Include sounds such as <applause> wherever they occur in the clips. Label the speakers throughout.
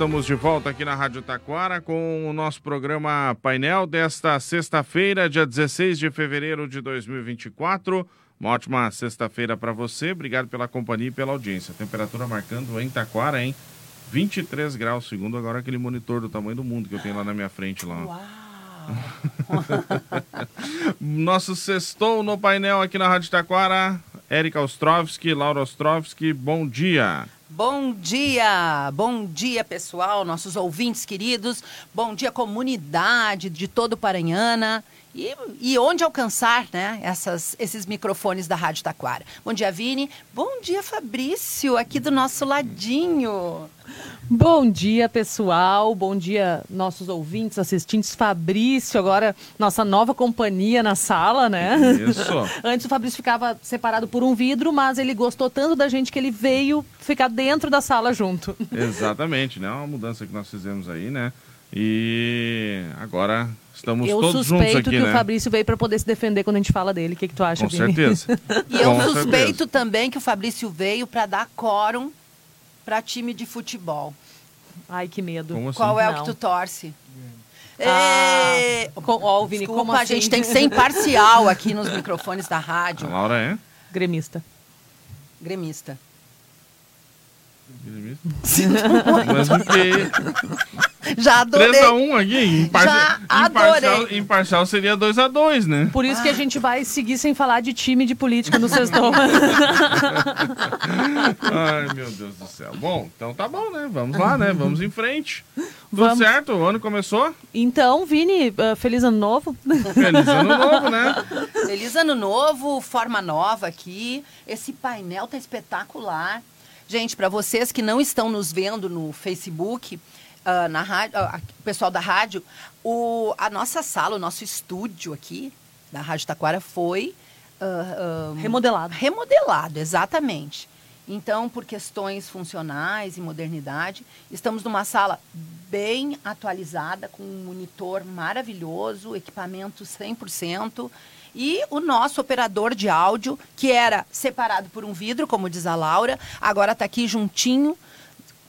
Speaker 1: estamos de volta aqui na Rádio Taquara com o nosso programa Painel desta sexta-feira, dia 16 de fevereiro de 2024. Uma ótima sexta-feira para você. Obrigado pela companhia e pela audiência. Temperatura marcando em Taquara, hein? 23 graus, segundo agora aquele monitor do tamanho do mundo que eu tenho lá na minha frente. Lá. <laughs> Nosso sextou no painel aqui na Rádio Taquara. Érica Ostrovski, Laura Ostrovski, bom dia.
Speaker 2: Bom dia, bom dia pessoal, nossos ouvintes queridos, bom dia comunidade de todo Paranhana e, e onde alcançar né, essas, esses microfones da Rádio Taquara. Bom dia Vini, bom dia Fabrício, aqui do nosso ladinho.
Speaker 3: Bom dia, pessoal. Bom dia, nossos ouvintes, assistentes. Fabrício, agora nossa nova companhia na sala, né?
Speaker 1: Isso. <laughs>
Speaker 3: Antes o Fabrício ficava separado por um vidro, mas ele gostou tanto da gente que ele veio ficar dentro da sala junto.
Speaker 1: Exatamente, né? Uma mudança que nós fizemos aí, né? E agora estamos
Speaker 3: eu
Speaker 1: todos juntos
Speaker 3: suspeito
Speaker 1: aqui,
Speaker 3: que
Speaker 1: né?
Speaker 3: o Fabrício veio para poder se defender quando a gente fala dele. O que, que tu acha,
Speaker 1: Com
Speaker 3: Vini?
Speaker 1: certeza. <laughs>
Speaker 2: E eu
Speaker 1: Com
Speaker 2: suspeito
Speaker 1: certeza.
Speaker 2: também que o Fabrício veio para dar quórum para time de futebol.
Speaker 3: Ai, que medo.
Speaker 1: Assim?
Speaker 2: Qual é o
Speaker 3: Não.
Speaker 2: que tu torce?
Speaker 3: Ah, com- ó, o Vini,
Speaker 2: Desculpa,
Speaker 3: como
Speaker 2: a
Speaker 3: assim?
Speaker 2: gente tem que ser imparcial aqui nos microfones da
Speaker 1: A
Speaker 2: rádio.
Speaker 1: Laura é?
Speaker 3: Gremista.
Speaker 2: Gremista.
Speaker 1: Mas o quê? <laughs>
Speaker 2: Já adorei.
Speaker 1: 3x1 aqui? Imparci...
Speaker 2: Já
Speaker 1: Imparcial,
Speaker 2: adorei.
Speaker 1: imparcial seria 2x2, né?
Speaker 3: Por isso que a gente vai seguir sem falar de time de política no sextou. <laughs>
Speaker 1: Ai, meu Deus do céu. Bom, então tá bom, né? Vamos lá, né? Vamos em frente. Tudo
Speaker 3: Vamos.
Speaker 1: certo? O ano começou?
Speaker 3: então, Vini, ah, feliz ano novo.
Speaker 1: Feliz ano novo, né?
Speaker 2: Feliz ano novo, forma nova aqui. Esse painel tá espetacular. Gente, para vocês que não estão nos vendo no Facebook, ah, na rádio, ah, o pessoal da rádio, o, a nossa sala, o nosso estúdio aqui da Rádio Taquara foi ah,
Speaker 3: Remodelado.
Speaker 2: Remodelado, exatamente. Então, por questões funcionais e modernidade, estamos numa sala bem atualizada, com um monitor maravilhoso, equipamento 100%. E o nosso operador de áudio, que era separado por um vidro, como diz a Laura, agora está aqui juntinho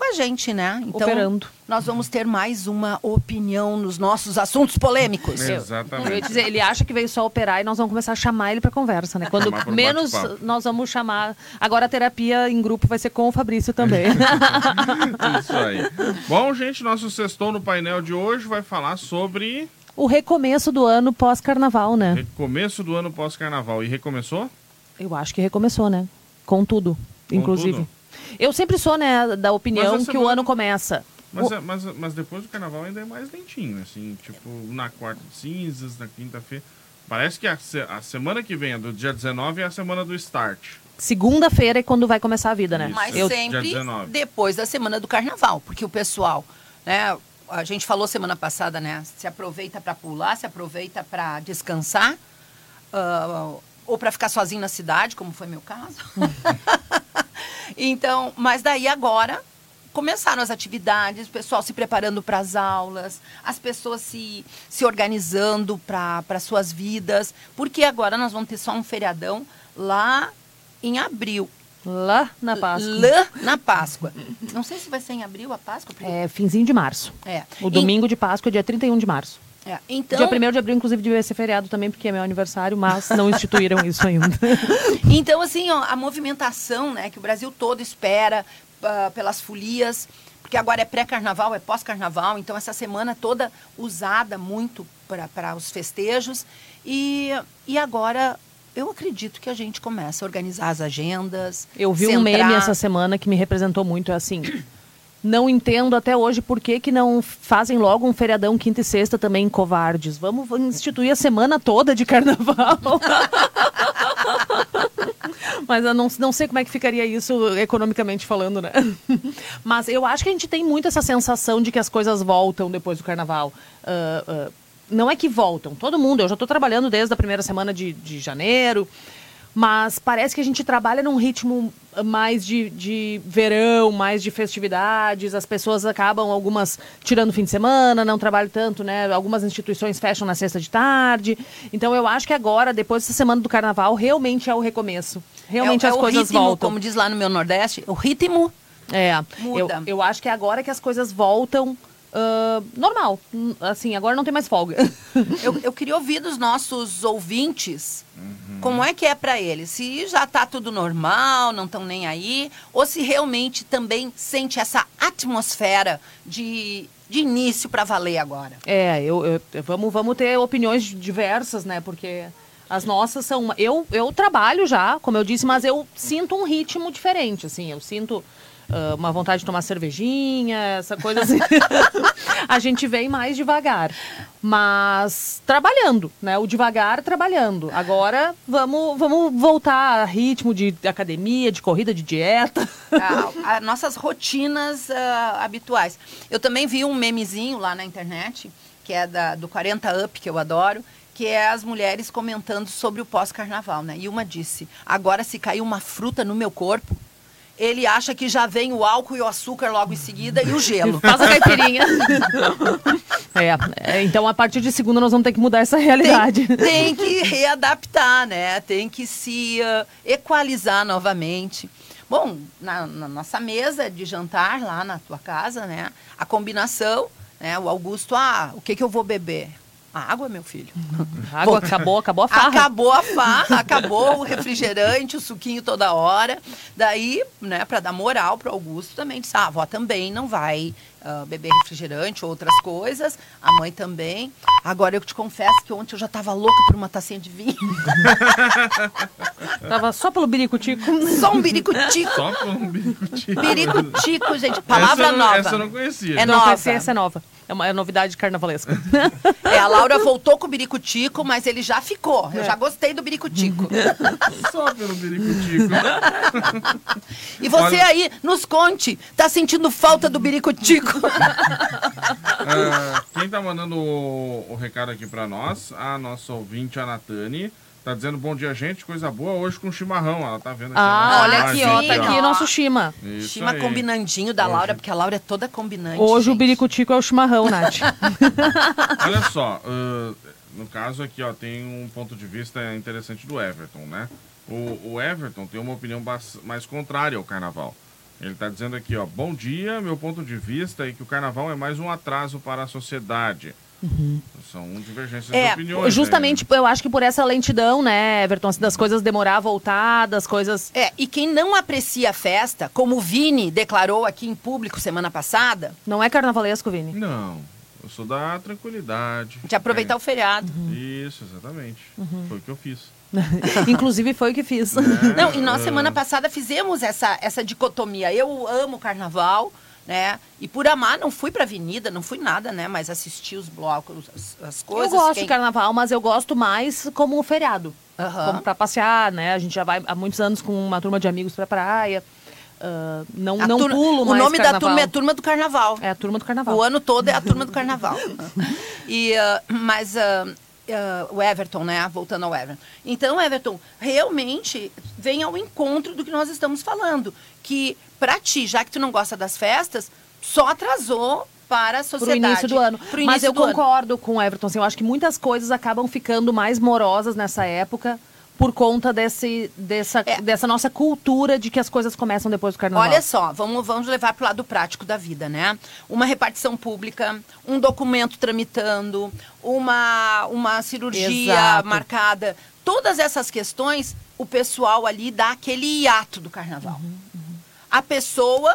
Speaker 2: com a gente, né? Então,
Speaker 3: Operando.
Speaker 2: nós vamos ter mais uma opinião nos nossos assuntos polêmicos.
Speaker 3: Eu ia
Speaker 1: Exatamente.
Speaker 3: dizer, ele acha que veio só operar e nós vamos começar a chamar ele para conversa, né? <laughs> Quando menos nós vamos chamar. Agora a terapia em grupo vai ser com o Fabrício também. <laughs> <laughs>
Speaker 1: Isso aí. Bom, gente, nosso sextou no painel de hoje vai falar sobre
Speaker 3: o recomeço do ano pós-carnaval, né?
Speaker 1: começo do ano pós-carnaval. E recomeçou?
Speaker 3: Eu acho que recomeçou, né? Com tudo,
Speaker 1: Com
Speaker 3: inclusive.
Speaker 1: tudo?
Speaker 3: Eu sempre sou, né, da opinião que o
Speaker 1: semana-
Speaker 3: ano começa.
Speaker 1: Mas,
Speaker 3: O-
Speaker 1: é- mas, mas depois do carnaval ainda é mais lentinho, assim, tipo, na quarta de cinzas, na quinta-feira. Parece que a, a semana que vem, do dia 19, é a semana do start.
Speaker 3: segunda-feira é quando vai começar a vida, né?
Speaker 1: Isso.
Speaker 2: Mas
Speaker 3: Eu-
Speaker 2: sempre
Speaker 1: 19.
Speaker 2: depois da semana do carnaval, porque o pessoal, né? A gente falou semana passada, né? Se aproveita para pular, se aproveita para descansar, ah, ou para ficar sozinho na cidade, como foi meu caso. <laughs> então, mas daí agora começaram as atividades, o pessoal se preparando para as aulas, as pessoas se, se organizando para suas vidas, porque agora nós vamos ter só um feriadão lá em abril.
Speaker 3: Lá na Páscoa.
Speaker 2: Lã na Páscoa. Não sei se vai ser em abril a Páscoa. porque-
Speaker 3: É finzinho de março.
Speaker 2: É.
Speaker 3: O domingo de Páscoa é dia 31 de março.
Speaker 2: É, Então,
Speaker 3: Dia 1 de abril, inclusive, devia ser feriado também, porque é meu aniversário, mas não instituíram <laughs> isso ainda. <laughs>
Speaker 2: então, assim, ó, a movimentação né, que o Brasil todo espera ah, pelas folias, porque agora é pré-carnaval, é pós-carnaval, então essa semana toda usada muito para os festejos. E, e agora eu acredito que a gente começa a organizar as agendas.
Speaker 3: Eu vi um
Speaker 2: centrar-
Speaker 3: meme essa semana que me representou muito, é assim... Não entendo até hoje por que, que não fazem logo um feriadão quinta e sexta também covardes. Vamos instituir a semana toda de carnaval. <laughs> Mas eu não, não sei como é que ficaria isso economicamente falando, né? <laughs> Mas eu acho que a gente tem muito essa sensação de que as coisas voltam depois do carnaval. Ah, ah, não é que voltam, todo mundo. Eu já estou trabalhando desde a primeira semana de, de janeiro. Mas parece que a gente trabalha num ritmo mais de, de verão, mais de festividades. As pessoas acabam, algumas tirando fim de semana, não trabalham tanto, né? Algumas instituições fecham na sexta de tarde. Então eu acho que agora, depois dessa semana do carnaval, realmente é o recomeço. Realmente
Speaker 2: é,
Speaker 3: as
Speaker 2: é
Speaker 3: coisas
Speaker 2: ritmo,
Speaker 3: voltam.
Speaker 2: Como diz lá no meu Nordeste, o ritmo
Speaker 3: É, eu,
Speaker 2: Muda.
Speaker 3: eu acho que é agora que as coisas voltam ah, normal. Assim, agora não tem mais folga. <laughs>
Speaker 2: Eu, eu queria ouvir dos nossos ouvintes como é que é para eles. Se já tá tudo normal, não estão nem aí, ou se realmente também sente essa atmosfera de, de início para valer agora.
Speaker 3: É, eu, eu- eu- vamos, vamos ter opiniões diversas, né? Porque as nossas são. uma- Eu, eu trabalho já, como eu disse, mas eu sinto um ritmo diferente, assim. Eu sinto ah, uma vontade de tomar cervejinha, essa coisa assim. <laughs> a gente vem mais devagar. Mas trabalhando, né? O devagar trabalhando. Agora vamos, vamos voltar a ritmo de academia, de corrida, de dieta.
Speaker 2: a, a nossas rotinas ah, habituais. Eu também vi um memezinho lá na internet, que é da, do 40 Up, que eu adoro, que é as mulheres comentando sobre o pós-carnaval, né? E uma disse: agora se cair uma fruta no meu corpo, ele acha que já vem o álcool e o açúcar logo em seguida e o gelo. <laughs>
Speaker 3: Faz a caipirinha. é, é, então a partir de segunda nós vamos ter que mudar essa realidade.
Speaker 2: Tem, tem que readaptar, né? Tem que se ah, equalizar novamente. Bom, na, na nossa mesa de jantar lá na tua casa, né? A combinação, né? O Augusto, ah, o que que eu vou beber? A água, meu filho.
Speaker 3: Água acabou, acabou a farra.
Speaker 2: Acabou a farra, acabou o refrigerante, o suquinho toda hora. Daí, né, para dar moral pro Augusto também, disse: ah, a avó também não vai ah, beber refrigerante ou outras coisas, a mãe também. Agora eu te confesso que ontem eu já tava louca por uma tacinha de vinho. <laughs>
Speaker 3: Tava só pelo biricutico.
Speaker 2: Só um biricutico.
Speaker 1: Só um biricutico.
Speaker 2: Biricutico, gente. Palavra
Speaker 1: essa,
Speaker 2: nova.
Speaker 1: Essa eu não conhecia.
Speaker 2: É
Speaker 3: Não,
Speaker 2: nova.
Speaker 3: essa, essa é nova. É uma é novidade carnavalesca. <laughs>
Speaker 2: É, a Laura voltou com o biricutico, mas ele já ficou.
Speaker 3: É.
Speaker 2: Eu já gostei do biricutico. <laughs>
Speaker 1: Só pelo biricutico.
Speaker 2: E você
Speaker 1: Olha-
Speaker 2: aí, nos conte, tá sentindo falta do biricutico? <laughs>
Speaker 1: Ah, quem tá mandando o, o recado aqui pra nós, a nossa ouvinte, a Natane, tá dizendo bom dia, gente, coisa boa hoje com chimarrão. Ela tá vendo aqui.
Speaker 3: Ah, olha aqui, ó. Tá aqui
Speaker 2: ó.
Speaker 3: nosso Shima.
Speaker 1: Isso
Speaker 2: Chima
Speaker 1: aí.
Speaker 2: combinandinho da
Speaker 1: Hoje.
Speaker 2: Laura, porque a Laura é toda combinante.
Speaker 3: Hoje o
Speaker 2: gente.
Speaker 3: biricutico é o chimarrão, Nath. <laughs>
Speaker 1: Olha só, ah, no caso aqui, ó, tem um ponto de vista interessante do Everton, né? O, o Everton tem uma opinião mais contrária ao carnaval. Ele tá dizendo aqui, ó, bom dia, meu ponto de vista é que o carnaval é mais um atraso para a sociedade. São divergências
Speaker 2: É,
Speaker 1: de opiniões.
Speaker 3: Justamente, eu acho que por essa lentidão, né, Everton, assim, das coisas demorar a voltar, das coisas...
Speaker 2: É, e quem não aprecia a festa, como o Vini declarou aqui em público semana passada,
Speaker 3: Não é carnavalesco, Vini?
Speaker 1: Não, eu sou da tranquilidade.
Speaker 2: de aproveitar o feriado.
Speaker 1: É, Isso, exatamente. Foi o que eu fiz. <laughs>
Speaker 3: Inclusive foi o que fiz.
Speaker 2: Não, e nós
Speaker 1: É.
Speaker 2: semana passada fizemos essa, essa dicotomia. Eu amo o carnaval, né? E por amar, não fui pra avenida, não fui nada, né? Mas assisti os blocos, as, as
Speaker 3: Eu
Speaker 2: coisas.
Speaker 3: gosto
Speaker 2: quem-
Speaker 3: de carnaval, mas eu gosto mais como um feriado.
Speaker 2: Aham.
Speaker 3: Como pra passear, né? A gente já vai há muitos anos com uma turma de amigos pra praia. Ah, não
Speaker 2: A
Speaker 3: não
Speaker 2: turma-
Speaker 3: pulo
Speaker 2: O
Speaker 3: mais
Speaker 2: nome da
Speaker 3: carnaval.
Speaker 2: turma é Turma do Carnaval.
Speaker 3: É a turma do carnaval.
Speaker 2: O ano todo é a turma do carnaval. <laughs> e, ah, mas ah, ah, o Everton, né? Voltando ao Everton. Então, Everton, realmente vem ao encontro do que nós estamos falando. Que pra ti, já que tu não gosta das festas, só atrasou para a
Speaker 3: Pro
Speaker 2: sociedade.
Speaker 3: início do ano.
Speaker 2: Pro
Speaker 3: Mas
Speaker 2: início
Speaker 3: eu
Speaker 2: do ano.
Speaker 3: concordo com o Everton. Assim, eu acho que muitas coisas acabam ficando mais morosas nessa época por conta desse, dessa,
Speaker 2: É.
Speaker 3: dessa nossa cultura de que as coisas começam depois do carnaval.
Speaker 2: Olha só, vamos, vamos levar para o lado prático da vida, né? Uma repartição pública, um documento tramitando, uma, uma cirurgia
Speaker 3: Exato.
Speaker 2: marcada. Todas essas questões, o pessoal ali dá aquele hiato do carnaval.
Speaker 3: Uhum,
Speaker 2: A pessoa,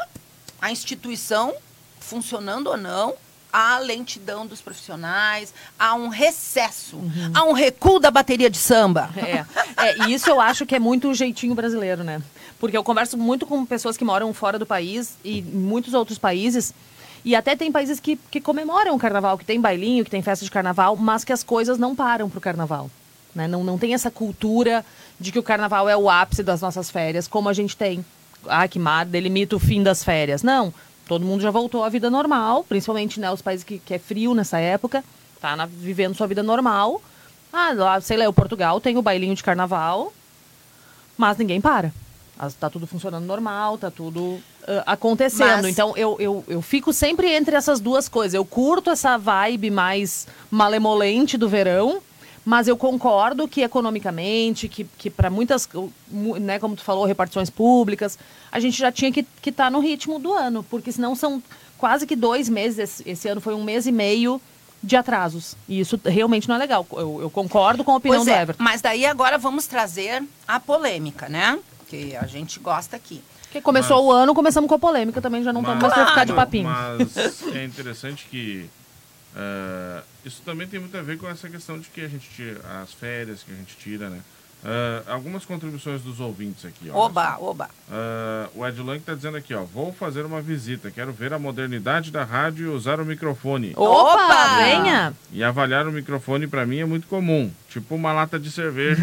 Speaker 2: a instituição, funcionando ou não, há lentidão dos profissionais, há um recesso,
Speaker 3: Uhum.
Speaker 2: há um recuo da bateria de samba.
Speaker 3: É, é, e isso eu acho que é muito o jeitinho brasileiro, né? Porque eu converso muito com pessoas que moram fora do país e em muitos outros países. E até tem países que, que comemoram o carnaval, que tem bailinho, que tem festa de carnaval, mas que as coisas não param pro carnaval. Né? Não, não tem essa cultura de que o carnaval é o ápice das nossas férias, como a gente tem. Ah, que mar, delimita o fim das férias. Não, todo mundo já voltou à vida normal, principalmente né, os países que, que é frio nessa época, tá na- vivendo sua vida normal. Ah, lá, sei lá, o Portugal tem o bailinho de carnaval, mas ninguém para. As- Tá tudo funcionando normal, tá tudo ah, acontecendo.
Speaker 2: Mas-
Speaker 3: Então eu, eu, eu fico sempre entre essas duas coisas. Eu curto essa vibe mais malemolente do verão, mas eu concordo que economicamente, que, que para muitas, mu- né, como tu falou, repartições públicas, a gente já tinha que estar no ritmo do ano, porque senão são quase que dois meses. Esse, esse ano foi um mês e meio de atrasos. E isso realmente não é legal. Eu, eu concordo com a opinião
Speaker 2: Pois
Speaker 3: do
Speaker 2: é,
Speaker 3: Everton.
Speaker 2: mas daí agora vamos trazer a polêmica, né? Que a gente gosta aqui.
Speaker 3: Porque começou o ano, começamos com a polêmica também, já não estamos mais pra ficar de papinho.
Speaker 1: Mas é interessante que eh, isso também tem muito a ver com essa questão de que a gente tira as férias que a gente tira, né? Eh, algumas contribuições dos ouvintes aqui, ó.
Speaker 2: Oba, oba.
Speaker 1: Ah, o Ed Lang está dizendo aqui, ó. Vou fazer uma visita. Quero ver a modernidade da rádio e usar o microfone.
Speaker 3: Opa, venha!
Speaker 1: E avaliar o microfone para mim é muito comum. Tipo uma lata de cerveja.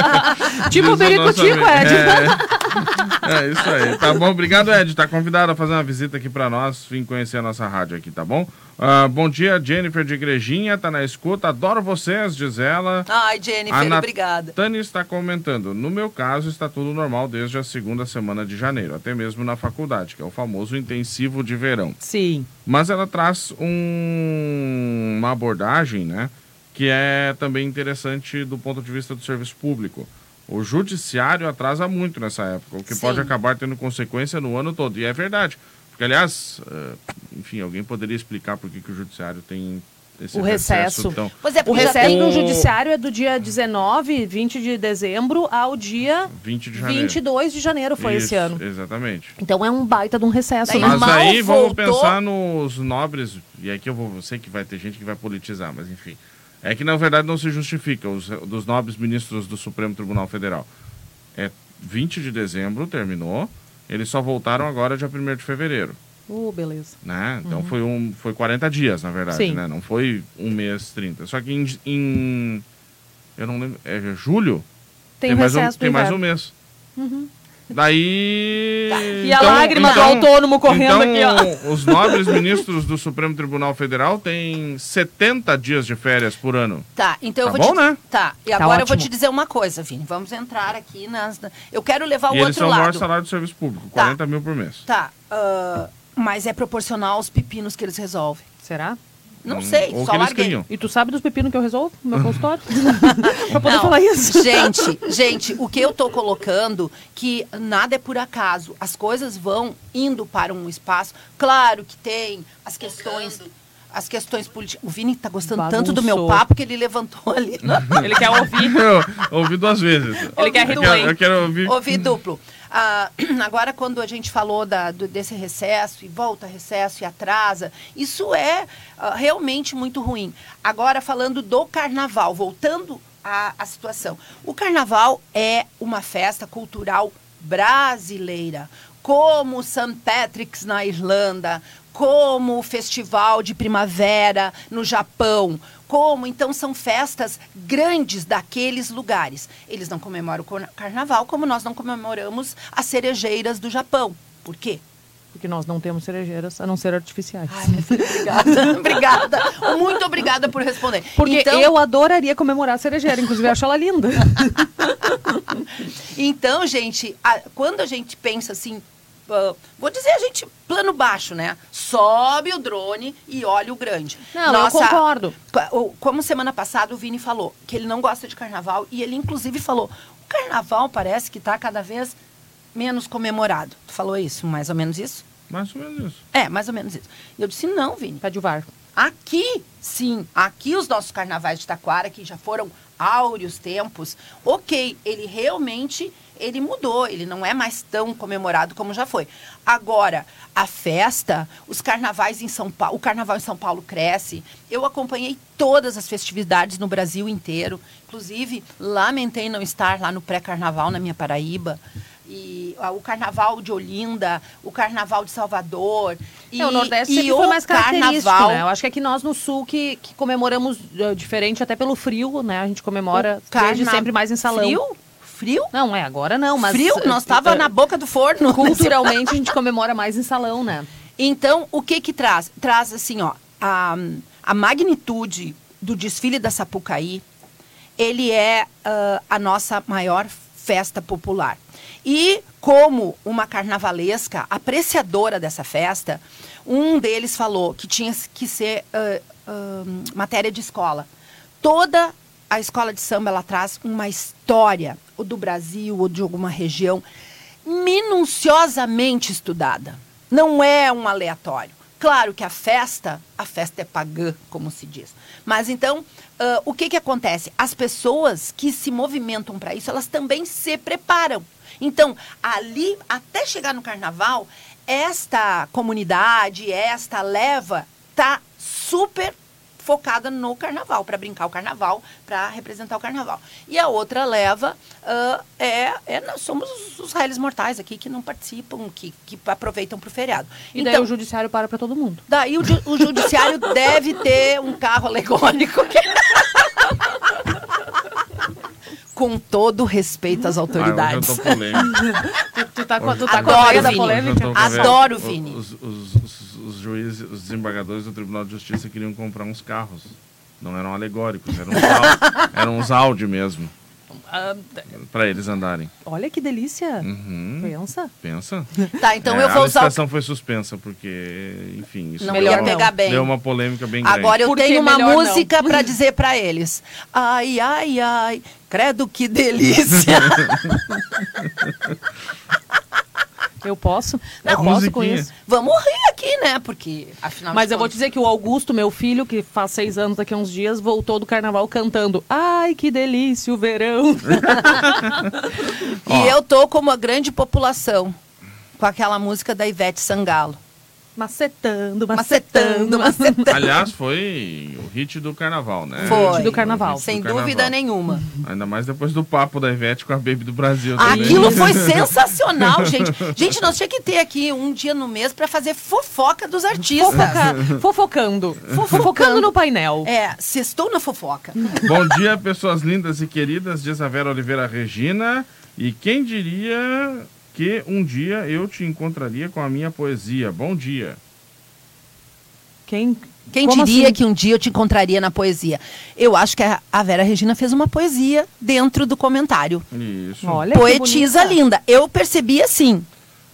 Speaker 1: <laughs>
Speaker 3: Tipo o
Speaker 1: nossa amiga.
Speaker 3: Ed.
Speaker 1: É, é isso aí. Tá bom, obrigado, Ed. Tá convidado a fazer uma visita aqui para nós. Vim conhecer a nossa rádio aqui, tá bom? Ah, bom dia, Jennifer de Igrejinha. Tá na escuta. Adoro vocês, diz ela.
Speaker 2: Ai, Jennifer,
Speaker 1: A Nat-
Speaker 2: obrigada.
Speaker 1: Tânia está comentando. No meu caso, está tudo normal desde a segunda semana de janeiro, até mesmo na faculdade, que é o famoso intensivo de verão.
Speaker 3: Sim.
Speaker 1: Mas ela traz um- uma abordagem, né, que é também interessante do ponto de vista do serviço público. O judiciário atrasa muito nessa época, o que
Speaker 2: Sim.
Speaker 1: pode acabar tendo consequência no ano todo. E é verdade. Porque, aliás, eh, enfim, alguém poderia explicar por que, que o judiciário tem esse
Speaker 3: O recesso.
Speaker 1: tão...
Speaker 2: Pois é,
Speaker 3: O
Speaker 2: porque
Speaker 3: recesso do judiciário é do dia 19, 20 de dezembro ao dia
Speaker 1: 20 de janeiro.
Speaker 3: 22 de janeiro foi esse
Speaker 1: Isso,
Speaker 3: ano.
Speaker 1: Exatamente.
Speaker 3: Então é um baita de um recesso,
Speaker 2: Daí?
Speaker 1: Mas aí vamos
Speaker 2: voltou.
Speaker 1: pensar nos nobres, e aqui eu vou, eu sei que vai ter gente que vai politizar, mas enfim. É que na verdade não se justifica os dos nobres ministros do Supremo Tribunal Federal. É 20 de dezembro, terminou. Eles só voltaram agora dia 1 de fevereiro,
Speaker 3: Uh, beleza.
Speaker 1: né? Então foi um foi 40 dias, na verdade,
Speaker 3: Sim.
Speaker 1: né? Não foi um mês 30. Só que em, em- eu não lembro, é julho?
Speaker 3: Tem, o
Speaker 1: mais um, tem mais um
Speaker 3: inverno.
Speaker 1: mês. Daí.
Speaker 3: Tá. E a lágrima do autônomo correndo
Speaker 1: então,
Speaker 3: aqui,
Speaker 1: Os nobres ministros do Supremo Tribunal Federal têm 70 dias de férias por ano.
Speaker 2: Tá, então eu
Speaker 1: Tá
Speaker 2: vou
Speaker 1: bom,
Speaker 2: te...
Speaker 1: né?
Speaker 2: Tá, e agora eu vou te dizer uma coisa, Vini. Vamos entrar aqui nas... Eu quero levar o
Speaker 1: e eles
Speaker 2: outro
Speaker 1: são o maior
Speaker 2: lado.
Speaker 1: salário do serviço público,
Speaker 2: Tá.
Speaker 1: 40 mil por mês.
Speaker 2: Tá, ah, mas é proporcional aos pepinos que eles resolvem.
Speaker 3: Será?
Speaker 2: Não sei,
Speaker 1: ou
Speaker 2: só larguei.
Speaker 1: criam.
Speaker 3: E tu sabe dos pepinos que eu resolvo no meu consultório? <laughs> pra poder
Speaker 2: Não,
Speaker 3: falar isso.
Speaker 2: Gente, gente, o que eu tô colocando que nada é por acaso. As coisas vão indo para um espaço. Claro que tem as questões, as questões políticas. O Vini tá gostando tanto do meu
Speaker 3: Bagunçou.
Speaker 2: papo que ele levantou ali.
Speaker 3: Ele quer ouvir. <laughs>
Speaker 1: Eu ouvi duas vezes.
Speaker 3: Ele quer
Speaker 1: eu quero,
Speaker 3: replay.
Speaker 1: eu quero ouvir.
Speaker 2: Ouvi duplo. Ah, <clears throat> agora, quando a gente falou da- do- desse recesso e volta recesso e atrasa, isso é ah, realmente muito ruim. Agora, falando do carnaval, voltando à, à situação. O carnaval é uma festa cultural brasileira. como St. Patrick's na Irlanda, como o Festival de Primavera no Japão, como então são festas grandes daqueles lugares. Eles não comemoram o carnaval como nós não comemoramos as cerejeiras do Japão. Por quê?
Speaker 3: Porque nós não temos cerejeiras, a não ser artificiais.
Speaker 2: Ai, minha filha, obrigada. <laughs> obrigada. Muito obrigada por responder.
Speaker 3: Porque
Speaker 2: então,
Speaker 3: eu adoraria comemorar a cerejeira, inclusive eu acho ela linda. <laughs>
Speaker 2: Então, gente, a- quando a gente pensa assim, ah, vou dizer a gente plano baixo, né? Sobe o drone e olha o grande.
Speaker 3: Não, eu concordo.
Speaker 2: Como semana passada o Vini falou que ele não gosta de carnaval e ele inclusive falou: o carnaval parece que está cada vez menos comemorado. Tu falou isso, mais ou menos isso?
Speaker 1: Mais ou menos isso.
Speaker 2: É, mais ou menos isso. E eu disse: não, Vini.
Speaker 3: Pede o VAR.
Speaker 2: Aqui, sim, aqui os nossos carnavais de Taquara, que já foram áureos tempos, ok, ele realmente ele mudou, ele não é mais tão comemorado como já foi. Agora, a festa, os carnavais em São Paulo, o carnaval em São Paulo cresce. Eu acompanhei todas as festividades no Brasil inteiro. Inclusive, lamentei não estar lá no pré-carnaval na minha Paraíba. E ah, o carnaval de Olinda, o carnaval de Salvador. E,
Speaker 3: é, o Nordeste
Speaker 2: e
Speaker 3: foi mais característico,
Speaker 2: carnaval,
Speaker 3: né? Eu acho que aqui nós no Sul que, que comemoramos eh, diferente até pelo frio, né? A gente comemora desde sempre mais em salão.
Speaker 2: Frio? Frio?
Speaker 3: Não, é, agora não, mas...
Speaker 2: Frio?
Speaker 3: eh,
Speaker 2: Nós estava
Speaker 3: eh,
Speaker 2: na boca do forno.
Speaker 3: Culturalmente a gente comemora mais em salão, né?
Speaker 2: Então, o que que traz? Traz, assim, ó, a, a magnitude do desfile da Sapucaí, ele é ah, a nossa maior festa popular. E como uma carnavalesca apreciadora dessa festa, um deles falou que tinha que ser ah, ah, matéria de escola. Toda a escola de samba ela traz uma história, ou do Brasil, ou de alguma região, minuciosamente estudada. Não é um aleatório. Claro que a festa, a festa é pagã, como se diz. Mas então, ah, o que, que acontece? As pessoas que se movimentam para isso, elas também se preparam. Então, ali, até chegar no carnaval, esta comunidade, esta leva, tá super focada no carnaval, para brincar o carnaval, para representar o carnaval. E a outra leva ah, é, é nós somos os, os réis mortais aqui que não participam, que, que aproveitam para o feriado.
Speaker 3: E daí o judiciário para pra todo mundo.
Speaker 2: Daí o, o judiciário <laughs> deve ter um carro alegórico. que- Com todo respeito às
Speaker 1: Ah,
Speaker 2: autoridades.
Speaker 1: hoje eu tô polêmico.
Speaker 3: Tu, <laughs> tu tá com, a- tu tá com
Speaker 2: Adoro,
Speaker 3: a polêmica?
Speaker 1: Com a veia-
Speaker 2: Adoro,
Speaker 1: o-
Speaker 2: Vini.
Speaker 1: Os, os- os- os juízes, os desembargadores do Tribunal de Justiça queriam comprar uns carros. Não eram alegóricos, eram uns, Audi, <laughs> eram uns Audi mesmo.
Speaker 3: Ah,
Speaker 1: Pra eles andarem.
Speaker 3: olha que delícia.
Speaker 1: Uhum.
Speaker 3: Pensa.
Speaker 1: Pensa?
Speaker 2: Tá, então
Speaker 1: É,
Speaker 2: eu vou
Speaker 1: a
Speaker 2: usar. o-
Speaker 1: licitação foi suspensa, porque, enfim, isso
Speaker 2: Não
Speaker 3: Melhor
Speaker 2: ia
Speaker 1: deu,
Speaker 2: pegar bem.
Speaker 1: deu uma polêmica bem grande.
Speaker 2: Agora eu
Speaker 3: Por que
Speaker 2: tenho uma música para dizer para eles. Ai, ai, ai, credo que delícia. <laughs>
Speaker 3: Eu posso?
Speaker 2: Não,
Speaker 3: eu posso com isso.
Speaker 2: Vamos rir aqui, né? Porque, afinal
Speaker 3: Mas
Speaker 2: de
Speaker 3: eu vou
Speaker 2: contas-
Speaker 3: dizer que o Augusto, meu filho, que faz seis anos daqui a uns dias, voltou do carnaval cantando Ai, que delícia o verão. <laughs>
Speaker 2: E eu tô como a grande população. Com aquela música da Ivete Sangalo.
Speaker 3: Macetando,
Speaker 2: Macetando,
Speaker 3: macetando.
Speaker 1: Aliás, foi o hit do carnaval, né?
Speaker 2: Foi.
Speaker 3: do carnaval.
Speaker 1: Hit
Speaker 2: Sem
Speaker 1: do
Speaker 2: dúvida
Speaker 1: carnaval.
Speaker 2: nenhuma.
Speaker 1: Ainda mais depois do papo da Ivete com a Baby do Brasil. também.
Speaker 2: Aquilo foi <laughs> sensacional, gente. Gente, nós tinha que ter aqui um dia no mês para fazer fofoca dos artistas.
Speaker 3: Fofoca- fofocando. Fofocando no painel.
Speaker 2: É, sextou na fofoca.
Speaker 1: Bom dia, pessoas lindas e queridas, diz a Vera Oliveira Regina. E quem diria que um dia eu te encontraria com a minha poesia? Bom dia.
Speaker 3: Quem,
Speaker 2: Quem
Speaker 3: como
Speaker 2: diria
Speaker 3: assim?
Speaker 2: que um dia eu te encontraria na poesia? Eu acho que a Vera Regina fez uma poesia dentro do comentário.
Speaker 1: Isso.
Speaker 3: Olha
Speaker 2: Poetisa linda. Eu percebi assim.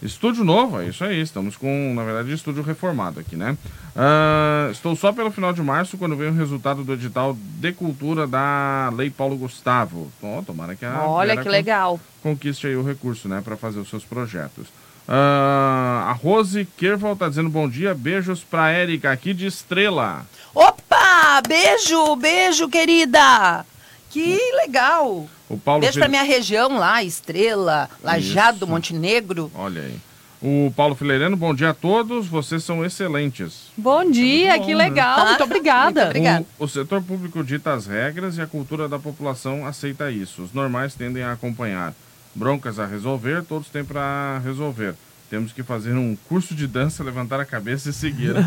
Speaker 1: Estúdio novo, é isso aí. Estamos com, na verdade, estúdio reformado aqui, né? Ah, estou só pelo final de março, quando vem o resultado do edital de cultura da Lei Paulo Gustavo. Ó, tomara que a
Speaker 3: Olha
Speaker 1: Vera
Speaker 3: que legal.
Speaker 1: conquiste aí o recurso, né, para fazer os seus projetos. Ah, a Rose Kerval tá dizendo bom dia, beijos pra Érica aqui de Estrela.
Speaker 2: Opa! Beijo, beijo, querida! Que legal!
Speaker 1: O Paulo
Speaker 2: Beijo
Speaker 1: Fili-
Speaker 2: pra minha região lá, Estrela, Lajado,
Speaker 1: Isso.
Speaker 2: Montenegro.
Speaker 1: Olha aí. O Paulo Fileirano, bom dia a todos, vocês são excelentes.
Speaker 3: Bom dia,
Speaker 1: bom,
Speaker 3: que
Speaker 1: né?
Speaker 3: legal.
Speaker 2: Ah,
Speaker 3: Muito obrigada.
Speaker 2: muito Obrigada.
Speaker 1: O, o setor público dita as regras e a cultura da população aceita isso. Os normais tendem a acompanhar. Broncas a resolver, todos têm para resolver. Temos que fazer um curso de dança, levantar a cabeça e seguir. <laughs>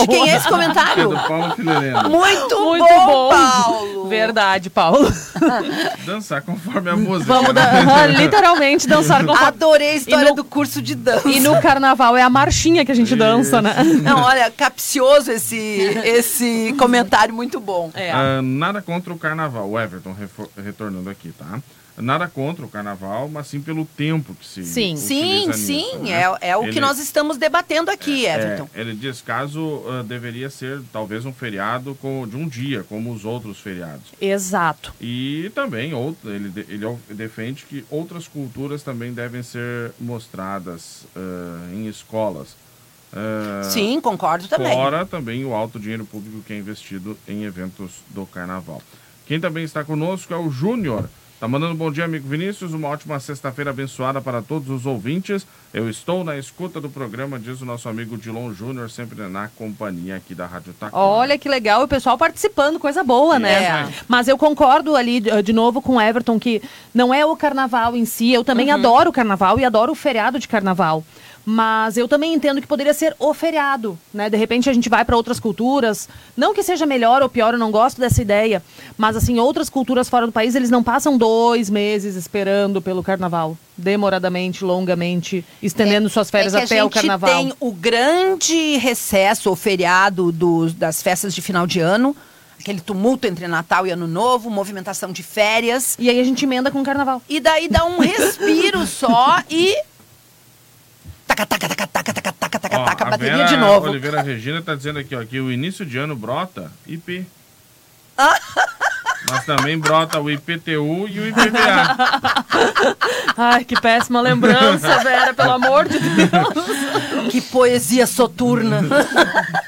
Speaker 2: De quem é esse
Speaker 1: é
Speaker 2: comentário?
Speaker 1: do Paulo Filereno.
Speaker 2: Muito,
Speaker 3: Muito
Speaker 2: bom,
Speaker 3: bom.
Speaker 2: Paulo.
Speaker 3: Verdade, Paulo. <laughs>
Speaker 1: Dançar conforme a música.
Speaker 3: Vamos
Speaker 1: né?
Speaker 3: da- <laughs> literalmente dançar com
Speaker 2: Adorei a história
Speaker 3: no-
Speaker 2: do curso de dança.
Speaker 3: E no carnaval é a marchinha que a gente dança, né?
Speaker 2: Não, olha, capcioso esse, esse comentário, muito bom.
Speaker 3: É.
Speaker 1: Ah, nada contra o carnaval. O Everton refo- retornando aqui, tá? Nada contra o carnaval, mas sim pelo tempo que se
Speaker 3: Sim.
Speaker 2: Sim, sim,
Speaker 1: né?
Speaker 2: é, é o que
Speaker 1: Ele-
Speaker 2: nós estamos debatendo aqui,
Speaker 1: É,
Speaker 2: Everton.
Speaker 1: ele diz caso ah, deveria ser talvez um feriado com- de um dia, como os outros feriados.
Speaker 3: Exato.
Speaker 1: E também outro, ele, ele defende que outras culturas também devem ser mostradas ah, em escolas. Ah,
Speaker 2: Sim, concordo também.
Speaker 1: Fora também o alto dinheiro público que é investido em eventos do carnaval. Quem também está conosco é o Júnior. Tá mandando um bom dia, amigo Vinícius. Uma ótima sexta-feira abençoada para todos os ouvintes. Eu estou na escuta do programa, diz o nosso amigo Dilon Júnior, sempre na companhia aqui da Rádio Taquara.
Speaker 3: Olha que legal, o pessoal participando, coisa boa, né?
Speaker 2: É.
Speaker 3: Mas eu concordo ali de novo com o Everton que não é o carnaval em si. Eu
Speaker 2: Uhum.
Speaker 3: também adoro o carnaval e adoro o feriado de carnaval. Mas eu também entendo que poderia ser o feriado, né? De repente a gente vai para outras culturas, não que seja melhor ou pior, eu não gosto dessa ideia, mas assim outras culturas fora do país eles não passam dois meses esperando pelo carnaval, demoradamente, longamente, estendendo suas férias
Speaker 2: é
Speaker 3: até
Speaker 2: a
Speaker 3: o
Speaker 2: gente
Speaker 3: carnaval.
Speaker 2: tem o grande recesso ou feriado dos- das festas de final de ano, aquele tumulto entre Natal e Ano Novo, movimentação de férias.
Speaker 3: E aí a gente emenda com o carnaval.
Speaker 2: E daí dá um respiro só e. Taca, taca, taca, taca, taca, taca, taca, taca,
Speaker 1: a
Speaker 2: bateria
Speaker 1: Vera
Speaker 2: de novo.
Speaker 1: Oliveira Regina está dizendo aqui ó, que o início de ano brota IP. <laughs> Mas também brota o IPTU e o IPVA. <laughs>
Speaker 3: Ai, que péssima lembrança, <laughs> Vera, pelo amor de Deus.
Speaker 2: Que poesia soturna.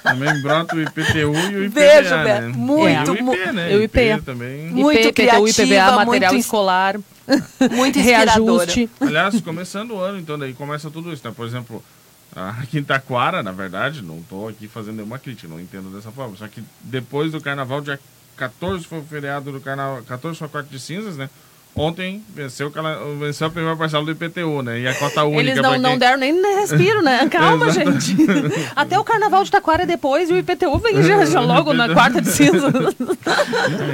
Speaker 1: Também brota o IPTU e o IPVA,
Speaker 2: Veja,
Speaker 1: né?
Speaker 2: Beto, muito,
Speaker 1: E o IP, né?
Speaker 3: e o IP.
Speaker 1: também.
Speaker 2: Muito
Speaker 3: IP, PTU, IPVA,
Speaker 2: criativa,
Speaker 3: material
Speaker 2: muito-
Speaker 3: escolar, <laughs>
Speaker 2: Muito inspiradora.
Speaker 3: reajuste.
Speaker 1: Aliás, começando o ano, então, daí começa tudo isso, né? Por exemplo, aqui <laughs> em Taquara, na verdade, não estou aqui fazendo nenhuma crítica, não entendo dessa forma. Só que depois do carnaval, dia 14 foi o feriado do carnaval, 14 foi a quarta de cinzas, né? Ontem venceu, venceu a primeira parcela do IPTU, né? E a cota única
Speaker 3: Eles não,
Speaker 1: quem-
Speaker 3: não deram nem respiro, né? <laughs> Calma, gente. <laughs> Até o carnaval de Taquara é depois e o IPTU vem já, já <laughs> logo na quarta de cinza.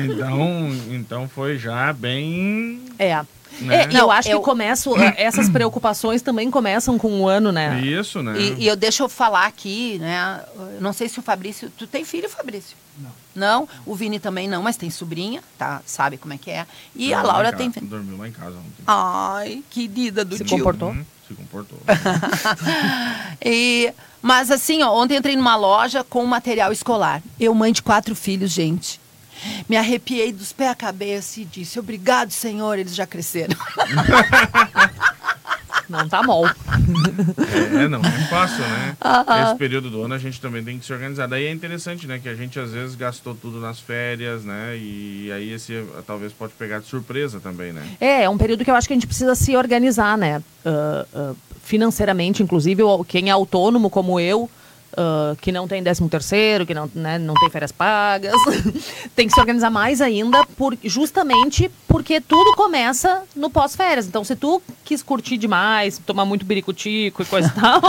Speaker 1: Então, então foi já bem.
Speaker 3: É.
Speaker 1: Né?
Speaker 3: É, e eu
Speaker 2: Não,
Speaker 3: acho
Speaker 2: eu-
Speaker 3: que começo, eh, <clears throat> essas preocupações também começam com o ano, né?
Speaker 1: Isso, né?
Speaker 2: E, e eu deixa eu falar aqui, né? Eu não sei se o Fabrício. Tu tem filho, Fabrício? Não. Não? O Vini também não, mas tem sobrinha, tá? Sabe como é que é. E a
Speaker 1: Dormiu
Speaker 2: Laura
Speaker 1: em
Speaker 2: tem.
Speaker 1: casa- Dormiu lá em casa ontem.
Speaker 2: Ai, querida do
Speaker 3: Se
Speaker 2: tio.
Speaker 3: comportou?
Speaker 1: Uhum, se comportou. <laughs>
Speaker 2: E, mas assim, ó, ontem entrei numa loja com material escolar. Eu, mãe de quatro filhos, gente. Me arrepiei dos pés à cabeça e disse: Obrigado, Senhor, eles já cresceram. <laughs>
Speaker 3: Não tá mol.
Speaker 1: É, não é fácil, né? <laughs>
Speaker 2: Ah,
Speaker 1: Esse período do ano a gente também tem que se organizar. Daí é interessante, né? Que a gente às vezes gastou tudo nas férias, né? E aí esse eh, talvez pode pegar de surpresa também, né?
Speaker 3: É, é um período que eu acho que a gente precisa se organizar, né? Ah, ah, financeiramente, inclusive, o- quem é autônomo como eu, ah, que não tem décimo terceiro, que não, né, não tem férias pagas, <laughs> tem que se organizar mais ainda, por, justamente porque tudo começa no pós-férias. Então, se tu quis curtir demais, tomar muito biricutico e coisa e tal,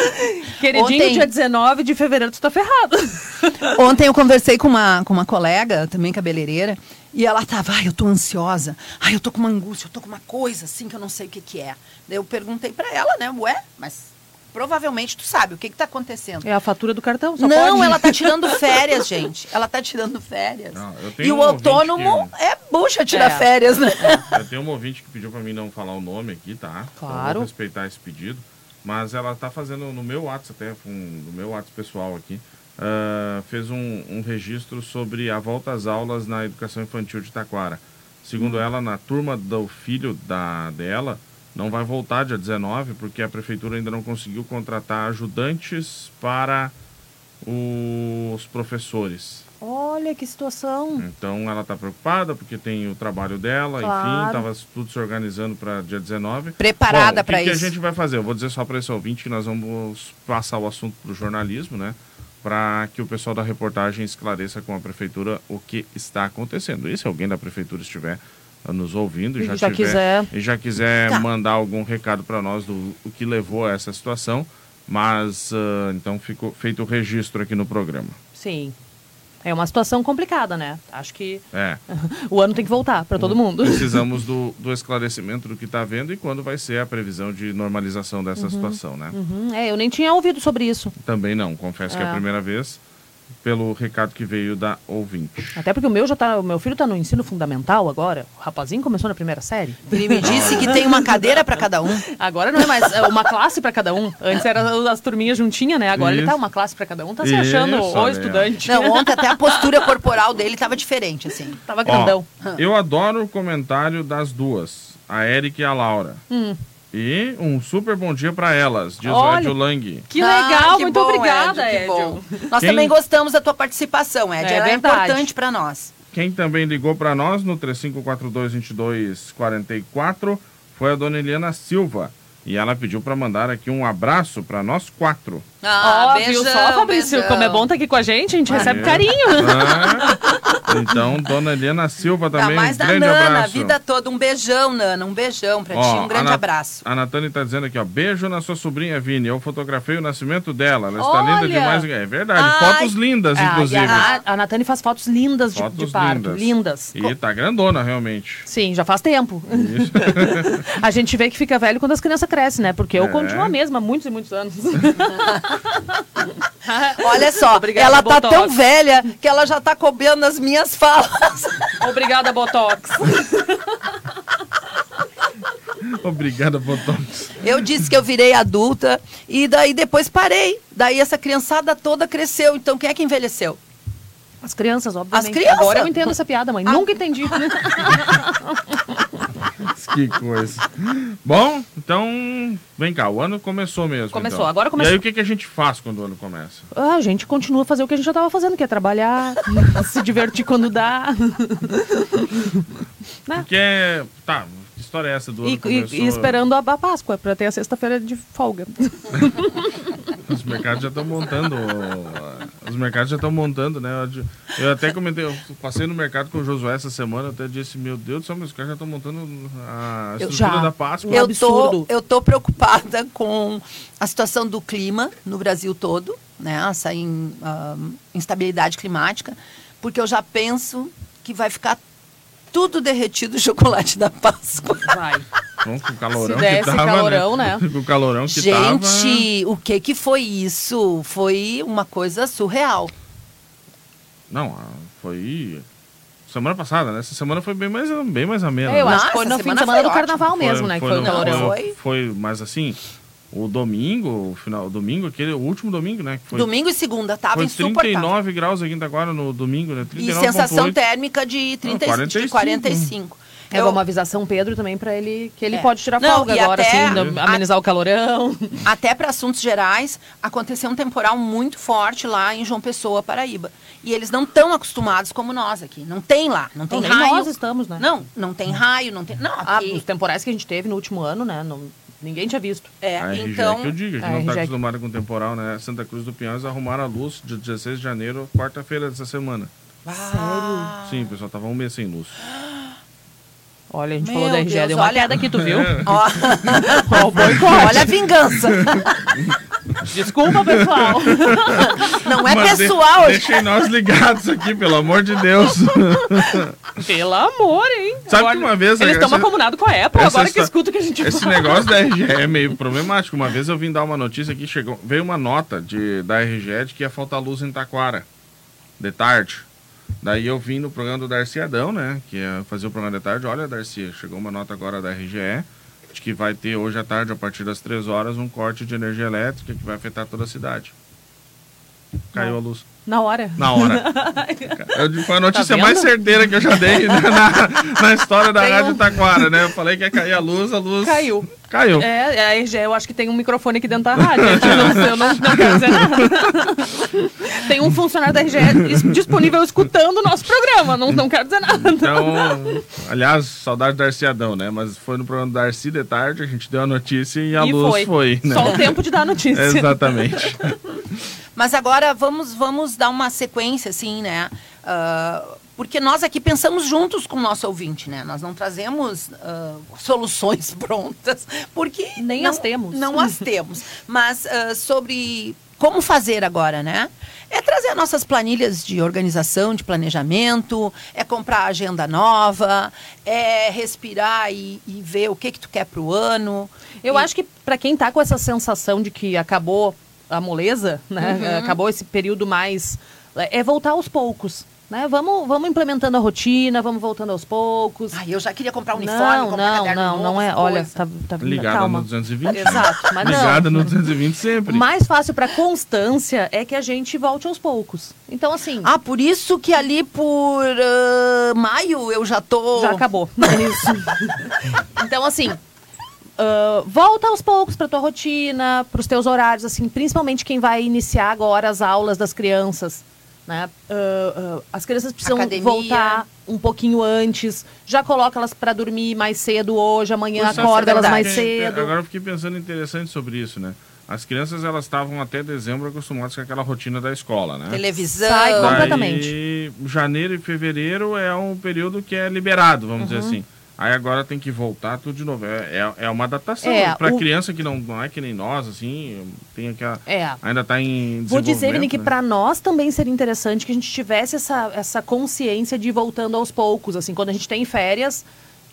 Speaker 3: <laughs> queridinho,
Speaker 2: Ontem-
Speaker 3: dia 19 de fevereiro tu tá ferrado. <laughs>
Speaker 2: Ontem eu conversei com uma, com uma colega, também cabeleireira, e ela tava, ai, eu tô ansiosa, ai, eu tô com uma angústia, eu tô com uma coisa assim que eu não sei o que que é. Daí eu perguntei pra ela, né, ué, mas provavelmente tu sabe o que que tá acontecendo.
Speaker 3: É a fatura do cartão, só
Speaker 2: não,
Speaker 3: pode.
Speaker 2: ela tá tirando <laughs> férias, gente. Ela tá tirando férias.
Speaker 1: Não, eu tenho
Speaker 2: e
Speaker 1: um
Speaker 2: o autônomo
Speaker 1: ouvinte
Speaker 2: é bucha tirar
Speaker 3: É.
Speaker 2: férias, né?
Speaker 1: Eu tenho uma ouvinte que pediu pra mim não falar o nome aqui, tá? Eu
Speaker 3: Claro.
Speaker 1: vou respeitar esse pedido. Mas ela tá fazendo no meu WhatsApp, até um, no meu WhatsApp pessoal aqui, ah, fez um, um registro sobre a volta às aulas na educação infantil de Taquara. Segundo ela, na turma do filho da, dela, não vai voltar dia 19, porque a prefeitura ainda não conseguiu contratar ajudantes para os professores.
Speaker 3: Olha que situação.
Speaker 1: Então ela está preocupada porque tem o trabalho dela, enfim,
Speaker 3: Claro.
Speaker 1: estava tudo se organizando para dia 19.
Speaker 2: Preparada
Speaker 1: Bom,
Speaker 2: pra
Speaker 1: O que, que a
Speaker 2: isso.
Speaker 1: gente vai fazer? Eu vou dizer só para esse ouvinte que nós vamos passar o assunto para o jornalismo, né? Para que o pessoal da reportagem esclareça com a prefeitura o que está acontecendo. E se alguém da prefeitura estiver nos ouvindo e já,
Speaker 3: já
Speaker 1: tiver,
Speaker 3: quiser-
Speaker 1: e já quiser
Speaker 2: Tá.
Speaker 1: mandar algum recado para nós do o que levou a essa situação, mas ah, então ficou feito o registro aqui no programa.
Speaker 3: Sim. É uma situação complicada, né? Acho que
Speaker 1: É. <laughs>
Speaker 3: o ano tem que voltar para todo mundo.
Speaker 1: Precisamos do, <laughs> do esclarecimento do que está vendo e quando vai ser a previsão de normalização dessa situação, né?
Speaker 3: Uhum, É, eu nem tinha ouvido sobre isso.
Speaker 1: Também não, confesso que é a
Speaker 3: É.
Speaker 1: primeira vez, pelo recado que veio da ouvinte.
Speaker 3: Até porque o meu já tá, o meu filho tá no ensino fundamental agora. O rapazinho começou na primeira série.
Speaker 2: Ele me disse que tem uma cadeira para cada um.
Speaker 3: Agora não é mais é uma classe para cada um. Antes era as turminhas juntinhas, né? Agora ele
Speaker 1: Isso.
Speaker 3: tá uma classe para cada um. Tá se
Speaker 1: Isso,
Speaker 3: achando o
Speaker 1: ó.
Speaker 3: estudante.
Speaker 2: Não, ontem até a postura corporal dele estava diferente, assim.
Speaker 3: Tava
Speaker 1: Ó,
Speaker 3: grandão.
Speaker 1: eu adoro o comentário das duas, a Erika e a Laura.
Speaker 3: Hum.
Speaker 1: E um super bom dia para elas, diz
Speaker 3: Olha.
Speaker 1: o Edio Lang.
Speaker 3: Que
Speaker 2: Ah,
Speaker 3: legal,
Speaker 2: que
Speaker 3: muito
Speaker 2: bom,
Speaker 3: obrigada,
Speaker 2: Edio, que
Speaker 3: Edio.
Speaker 2: bom. Nós
Speaker 1: Quem-
Speaker 2: também gostamos da tua participação, Ed.
Speaker 3: É
Speaker 2: Ela é importante para nós.
Speaker 1: Quem também ligou para nós no 3542-2244 foi a dona Eliana Silva. E ela pediu para mandar aqui um abraço para nós quatro.
Speaker 2: Ah,
Speaker 3: Ó, viu só, Fabrício, como é bom estar aqui com a gente, a gente recebe
Speaker 1: É.
Speaker 3: carinho.
Speaker 1: Ah, então, dona Eliana Silva
Speaker 2: Tá
Speaker 1: também,
Speaker 2: mais
Speaker 1: um
Speaker 2: da
Speaker 1: grande
Speaker 2: Nana, a
Speaker 1: abraço.
Speaker 2: vida toda. Um beijão, Nana. Um beijão pra ti.
Speaker 1: Ó,
Speaker 2: Um grande
Speaker 1: a
Speaker 2: abraço.
Speaker 1: A Natane tá dizendo aqui, ó. Beijo na sua sobrinha Vini. Eu fotografei o nascimento dela. Ela está linda
Speaker 3: Olha!
Speaker 1: demais. É verdade.
Speaker 2: Ai.
Speaker 1: Fotos lindas,
Speaker 3: Ah,
Speaker 1: inclusive.
Speaker 3: a, a Natane faz fotos lindas de,
Speaker 1: Fotos
Speaker 3: de parto.
Speaker 1: lindas.
Speaker 3: Lindas.
Speaker 1: E tá grandona, realmente.
Speaker 3: Sim, já faz tempo.
Speaker 1: Isso. <laughs>
Speaker 3: A gente vê que fica velho quando as crianças crescem, né? Porque eu
Speaker 1: É.
Speaker 3: continuo a mesma há muitos e muitos anos. <laughs> <laughs>
Speaker 2: Olha só,
Speaker 3: Obrigada,
Speaker 2: ela tá
Speaker 3: Botox.
Speaker 2: tão velha que ela já tá cobrando as minhas falas. <laughs>
Speaker 3: Obrigada, Botox. <laughs>
Speaker 1: Obrigada, Botox.
Speaker 2: Eu disse que eu virei adulta e daí depois parei. Daí essa criançada toda cresceu. Então quem é que envelheceu?
Speaker 3: As crianças, obviamente.
Speaker 2: As crianças.
Speaker 3: Agora eu entendo essa piada, mãe. Nunca entendi.
Speaker 1: Que coisa. Bom, então, vem cá. O ano começou mesmo.
Speaker 3: Começou,
Speaker 1: então.
Speaker 3: agora começou.
Speaker 1: E aí, o que, que a gente faz quando o ano começa?
Speaker 3: Ah, a gente continua a fazer o que a gente já tava fazendo, que é trabalhar, <laughs> se divertir quando dá.
Speaker 1: Porque, tá, que história é essa do ano
Speaker 3: E, e-
Speaker 1: começou?
Speaker 3: e esperando a, a Páscoa, pra ter a sexta-feira de folga. <laughs>
Speaker 1: Os mercados já estão montando. Os mercados já estão montando, né? Eu- até comentei, eu passei no mercado com o Josué essa semana, até disse, meu Deus do céu, meus caras já estão montando a
Speaker 3: Eu
Speaker 1: estrutura
Speaker 3: já.
Speaker 1: da Páscoa.
Speaker 2: Eu,
Speaker 3: absurdo.
Speaker 2: tô, eu tô preocupada <laughs> com a situação do clima no Brasil todo, né? Essa in- ah, instabilidade climática, porque eu já penso que vai ficar tudo derretido o <laughs> chocolate da Páscoa.
Speaker 3: Vai.
Speaker 1: Bom, com o calorão
Speaker 3: Se desse
Speaker 1: que tava,
Speaker 3: calorão, né? <laughs>
Speaker 1: Com o calorão que tava...
Speaker 2: Gente, o que que foi isso? Foi uma coisa surreal.
Speaker 1: Não, ah, foi... Semana passada, né? Essa semana foi bem mais, bem mais amena.
Speaker 3: É, eu
Speaker 1: né?
Speaker 3: acho que foi no fim de
Speaker 2: semana
Speaker 3: semana do
Speaker 2: foi
Speaker 3: carnaval
Speaker 1: Foi-
Speaker 3: mesmo, né? Que foi o
Speaker 1: no-
Speaker 3: calorão.
Speaker 2: Foi.
Speaker 1: Foi, mas assim, o domingo, o final, o domingo, aquele, o último domingo, né? Que foi,
Speaker 2: Domingo e segunda tava
Speaker 1: foi
Speaker 2: insuportável.
Speaker 1: 39 graus aqui em Itaquara no domingo, né?
Speaker 2: E
Speaker 1: 39,8.
Speaker 2: sensação térmica de, 30, e-
Speaker 1: 45.
Speaker 2: de 45.
Speaker 3: É,
Speaker 2: Eu-
Speaker 3: vamos avisar São Pedro também pra ele que ele
Speaker 2: É.
Speaker 3: pode tirar
Speaker 2: Não,
Speaker 3: folga
Speaker 2: e
Speaker 3: agora,
Speaker 2: até
Speaker 3: assim,
Speaker 2: a-
Speaker 3: amenizar o calorão. <laughs>
Speaker 2: Até para assuntos gerais, aconteceu um temporal muito forte lá em João Pessoa, Paraíba. E eles não estão acostumados como nós aqui. Não tem lá, não tem
Speaker 3: nem
Speaker 2: raio.
Speaker 3: nós estamos, né?
Speaker 2: Não, não tem raio, não tem. Não,
Speaker 3: Ah,
Speaker 2: aqui.
Speaker 3: os temporais que a gente teve no último ano, né? não- ninguém tinha visto.
Speaker 2: é,
Speaker 1: A RG
Speaker 2: então.
Speaker 1: que eu digo, a gente
Speaker 3: a
Speaker 1: não está
Speaker 3: RG.
Speaker 1: acostumado com temporal, né? Santa Cruz do Pinhais arrumaram a luz de 16 de janeiro, quarta-feira dessa semana.
Speaker 2: Ah,
Speaker 1: Sim, o pessoal tava um mês sem luz.
Speaker 3: Olha, a gente
Speaker 2: Meu
Speaker 3: falou da RG,
Speaker 2: Deus,
Speaker 3: deu uma
Speaker 2: olha-
Speaker 3: queda aqui, tu viu? <laughs>
Speaker 2: Ó,
Speaker 3: Ó, o boicote.
Speaker 2: olha a vingança. <laughs>
Speaker 3: Desculpa, pessoal. <laughs>
Speaker 2: Não é
Speaker 1: Mas de-
Speaker 2: pessoal.
Speaker 1: Deixem nós ligados aqui, pelo amor de Deus.
Speaker 3: Pelo amor, hein?
Speaker 1: Sabe que uma vez-
Speaker 3: Eles estão
Speaker 1: essa-
Speaker 3: acomodado com a Apple,
Speaker 1: essa
Speaker 3: agora que escuta o que a gente
Speaker 1: Esse
Speaker 3: fala.
Speaker 1: negócio da RGE é meio problemático. Uma vez eu vim dar uma notícia aqui, chegou, veio uma nota de, da RGE de que ia faltar luz em Taquara, de tarde. Daí eu vim no programa do Darcy Adão, né, que ia fazer o programa de tarde. Olha, Darcy, chegou uma nota agora da RGE que vai ter hoje à tarde, a partir das 3 horas, um corte de energia elétrica que vai afetar toda a cidade. Caiu a luz.
Speaker 3: Na hora.
Speaker 1: Na hora. <laughs> Eu- foi a notícia
Speaker 3: Tá
Speaker 1: mais certeira que eu já dei né, na, na história da
Speaker 3: Tem
Speaker 1: Rádio
Speaker 3: um-
Speaker 1: Taquara, né? Eu falei que ia cair a luz, a luz.
Speaker 3: Caiu.
Speaker 1: Caiu.
Speaker 3: É, a RG, eu acho que tem um microfone aqui dentro da rádio. Eu não, sei, eu não, não quero dizer nada. <laughs> Tem um funcionário da RGE dis- disponível escutando o nosso programa. Não, não quero dizer nada.
Speaker 1: Então, aliás, saudade do Darcy Adão, né? Mas foi no programa do Darcy de tarde, a gente deu a notícia e a
Speaker 3: e
Speaker 1: luz
Speaker 3: foi.
Speaker 1: foi, né?
Speaker 3: Só o tempo de dar a notícia.
Speaker 1: Exatamente.
Speaker 2: Mas agora vamos, vamos dar uma sequência, assim, né? Ah, porque nós aqui pensamos juntos com o nosso ouvinte, né? Nós não trazemos ah, soluções <laughs> prontas, porque
Speaker 3: Nem
Speaker 2: não,
Speaker 3: as temos.
Speaker 2: Não as temos. Mas ah, sobre como fazer agora, né? É trazer nossas planilhas de organização, de planejamento, é comprar agenda nova, é respirar e, e ver o que que tu quer para o ano.
Speaker 3: Eu
Speaker 2: E-
Speaker 3: acho que para quem tá com essa sensação de que acabou a moleza, né?
Speaker 2: Uhum.
Speaker 3: Acabou esse período mais. É voltar aos poucos. Né? Vamos, vamos implementando a rotina, vamos voltando aos poucos.
Speaker 2: Ai, eu já queria comprar uniforme,
Speaker 3: não,
Speaker 2: comprar
Speaker 3: não,
Speaker 2: caderno
Speaker 3: não,
Speaker 2: novo,
Speaker 3: não é.
Speaker 2: coisa.
Speaker 3: Olha, tá, tá
Speaker 1: Ligada
Speaker 3: calma.
Speaker 1: no 220.
Speaker 3: Exato, mas não.
Speaker 1: Ligada no 220 sempre.
Speaker 3: Mais fácil para constância é que a gente volte aos poucos. Então, assim,
Speaker 2: Ah, por isso que ali por ah, maio eu já tô...
Speaker 3: já acabou. <laughs> É isso. então, assim, ah, volta aos poucos para tua rotina, para os teus horários, assim, principalmente quem vai iniciar agora as aulas das crianças. Né? Ah, ah, as crianças precisam
Speaker 2: Academia.
Speaker 3: voltar um pouquinho antes. Já coloca elas para dormir mais cedo hoje, amanhã
Speaker 1: Pois é,
Speaker 3: acorda elas mais cedo.
Speaker 1: Agora eu fiquei pensando interessante sobre isso, né? As crianças, elas estavam até dezembro acostumadas com aquela rotina da escola, né?
Speaker 2: Televisão.
Speaker 3: Sai
Speaker 1: Daí,
Speaker 3: completamente.
Speaker 1: janeiro e fevereiro é um período que é liberado, vamos
Speaker 3: Uhum.
Speaker 1: dizer assim. Aí agora tem que voltar tudo de novo. É, é, é uma adaptação.
Speaker 3: É,
Speaker 1: Para
Speaker 3: o-
Speaker 1: criança que não, não é que nem nós, assim, tem aquela,
Speaker 3: É.
Speaker 1: ainda está em
Speaker 3: Vou dizer, Vini,
Speaker 1: desenvolvimento,
Speaker 3: que
Speaker 1: né?
Speaker 3: para nós também seria interessante que a gente tivesse essa, essa consciência de ir voltando aos poucos. Assim, quando a gente tem férias,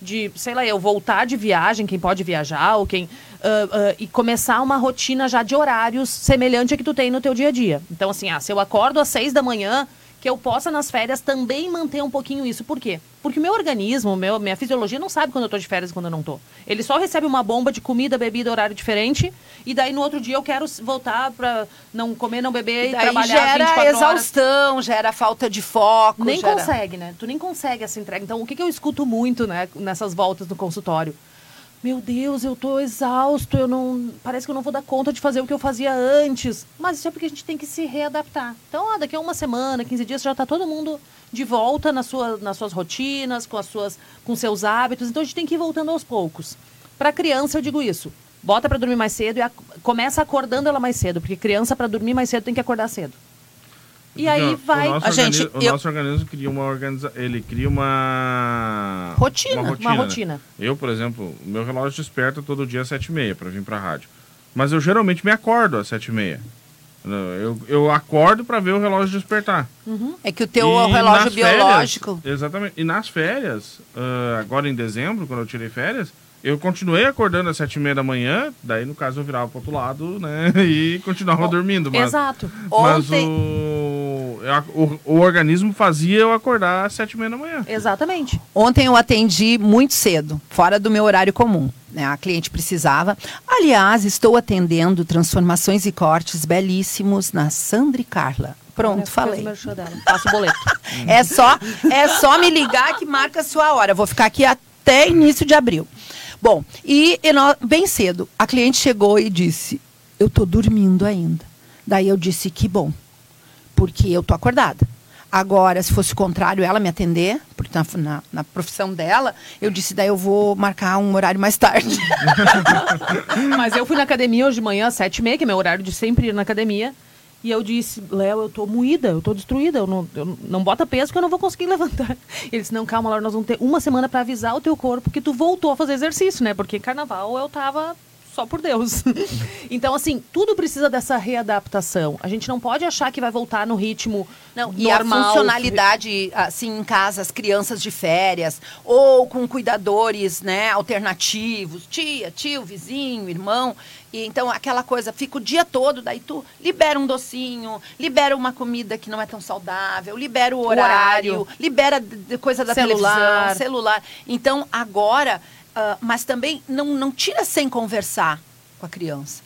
Speaker 3: de, sei lá, eu voltar de viagem, quem pode viajar, ou quem. ah, ah, e começar uma rotina já de horários semelhante a que tu tem no teu dia a dia. Então, assim, ah, se eu acordo às seis da manhã, que eu possa nas férias também manter um pouquinho isso. Por quê? Porque o meu organismo, meu, minha fisiologia não sabe quando eu tô de férias e quando eu não tô. Ele só recebe uma bomba de comida, bebida, horário diferente, e daí no outro dia eu quero voltar para não comer, não beber e,
Speaker 2: Daí
Speaker 3: trabalhar
Speaker 2: gera
Speaker 3: 24 horas.
Speaker 2: exaustão, gera falta de foco.
Speaker 3: Nem
Speaker 2: gera...
Speaker 3: consegue, né? Tu nem consegue essa entrega. Então, o que, que eu escuto muito, né, nessas voltas no consultório? Meu Deus, eu tô exausto, eu não. Parece que eu não vou dar conta de fazer o que eu fazia antes. Mas isso é porque a gente tem que se readaptar. Então, ó, daqui a uma semana, 15 dias, já tá todo mundo de volta na sua, nas suas rotinas, com as suas, com seus hábitos. Então a gente tem que ir voltando aos poucos. Para criança, eu digo isso. Bota para dormir mais cedo e ac- começa acordando ela mais cedo, porque criança para dormir mais cedo tem que acordar cedo. E aí
Speaker 1: Porque o
Speaker 3: vai
Speaker 1: nosso
Speaker 2: A gente,
Speaker 1: o
Speaker 2: eu-
Speaker 1: nosso organismo cria uma organiza... ele cria uma
Speaker 2: Rotina.
Speaker 1: uma
Speaker 2: Uma
Speaker 1: rotina. né?
Speaker 3: rotina.
Speaker 1: Eu, por exemplo, o meu relógio desperta todo dia às sete e meia para vir para rádio. Mas eu geralmente me acordo às sete e meia. Eu, eu acordo para ver o relógio despertar.
Speaker 2: É que o teu
Speaker 1: E
Speaker 2: relógio
Speaker 1: nas férias-
Speaker 2: biológico.
Speaker 1: exatamente. E nas férias, ah, agora em dezembro, quando eu tirei férias, eu continuei acordando às sete e meia da manhã. Daí, no caso, eu virava pro outro lado, né? <laughs> E continuava dormindo. Mas,
Speaker 3: Exato.
Speaker 1: mas
Speaker 2: Ontem-
Speaker 1: o, o, o organismo fazia eu acordar às sete e meia da manhã.
Speaker 3: Exatamente.
Speaker 2: Ontem eu atendi muito cedo, fora do meu horário comum. Né? A cliente precisava. Aliás, estou atendendo transformações e cortes belíssimos na Sandra e Carla. Pronto, falei.
Speaker 3: dela. Passa o boleto. <laughs>
Speaker 2: É só, é só me ligar que marca a sua hora. Vou ficar aqui até início de abril. Bom, e, e bem cedo, a cliente chegou e disse: Eu tô dormindo ainda. Daí eu disse: Que bom, porque eu tô acordada. Agora, se fosse o contrário, ela me atender, porque na, na, na profissão dela, eu disse: Daí eu vou marcar um horário mais tarde. <laughs>
Speaker 3: Mas eu fui na academia hoje de manhã, às sete e meia, que é meu horário de sempre ir na academia. E eu disse, Léo, eu tô moída, eu tô destruída, eu não, eu não bota peso que eu não vou conseguir <laughs> levantar. Ele disse, não, calma, Laura, nós vamos ter uma semana pra avisar o teu corpo que tu voltou a fazer exercício, né? Porque carnaval eu tava só por Deus. <laughs> então, assim, tudo precisa dessa readaptação. A gente não pode achar que vai voltar no ritmo
Speaker 2: Não, e a funcionalidade, assim, em casa, as crianças de férias, ou com cuidadores, né, alternativos, tia, tio, vizinho, irmão. E então aquela coisa, fica o dia todo, daí tu libera um docinho, libera uma comida que não é tão saudável, libera o horário,
Speaker 3: horário.
Speaker 2: libera coisa da
Speaker 3: Celular.
Speaker 2: televisão, celular. Então agora, ah, mas também não, não tira sem conversar com a criança.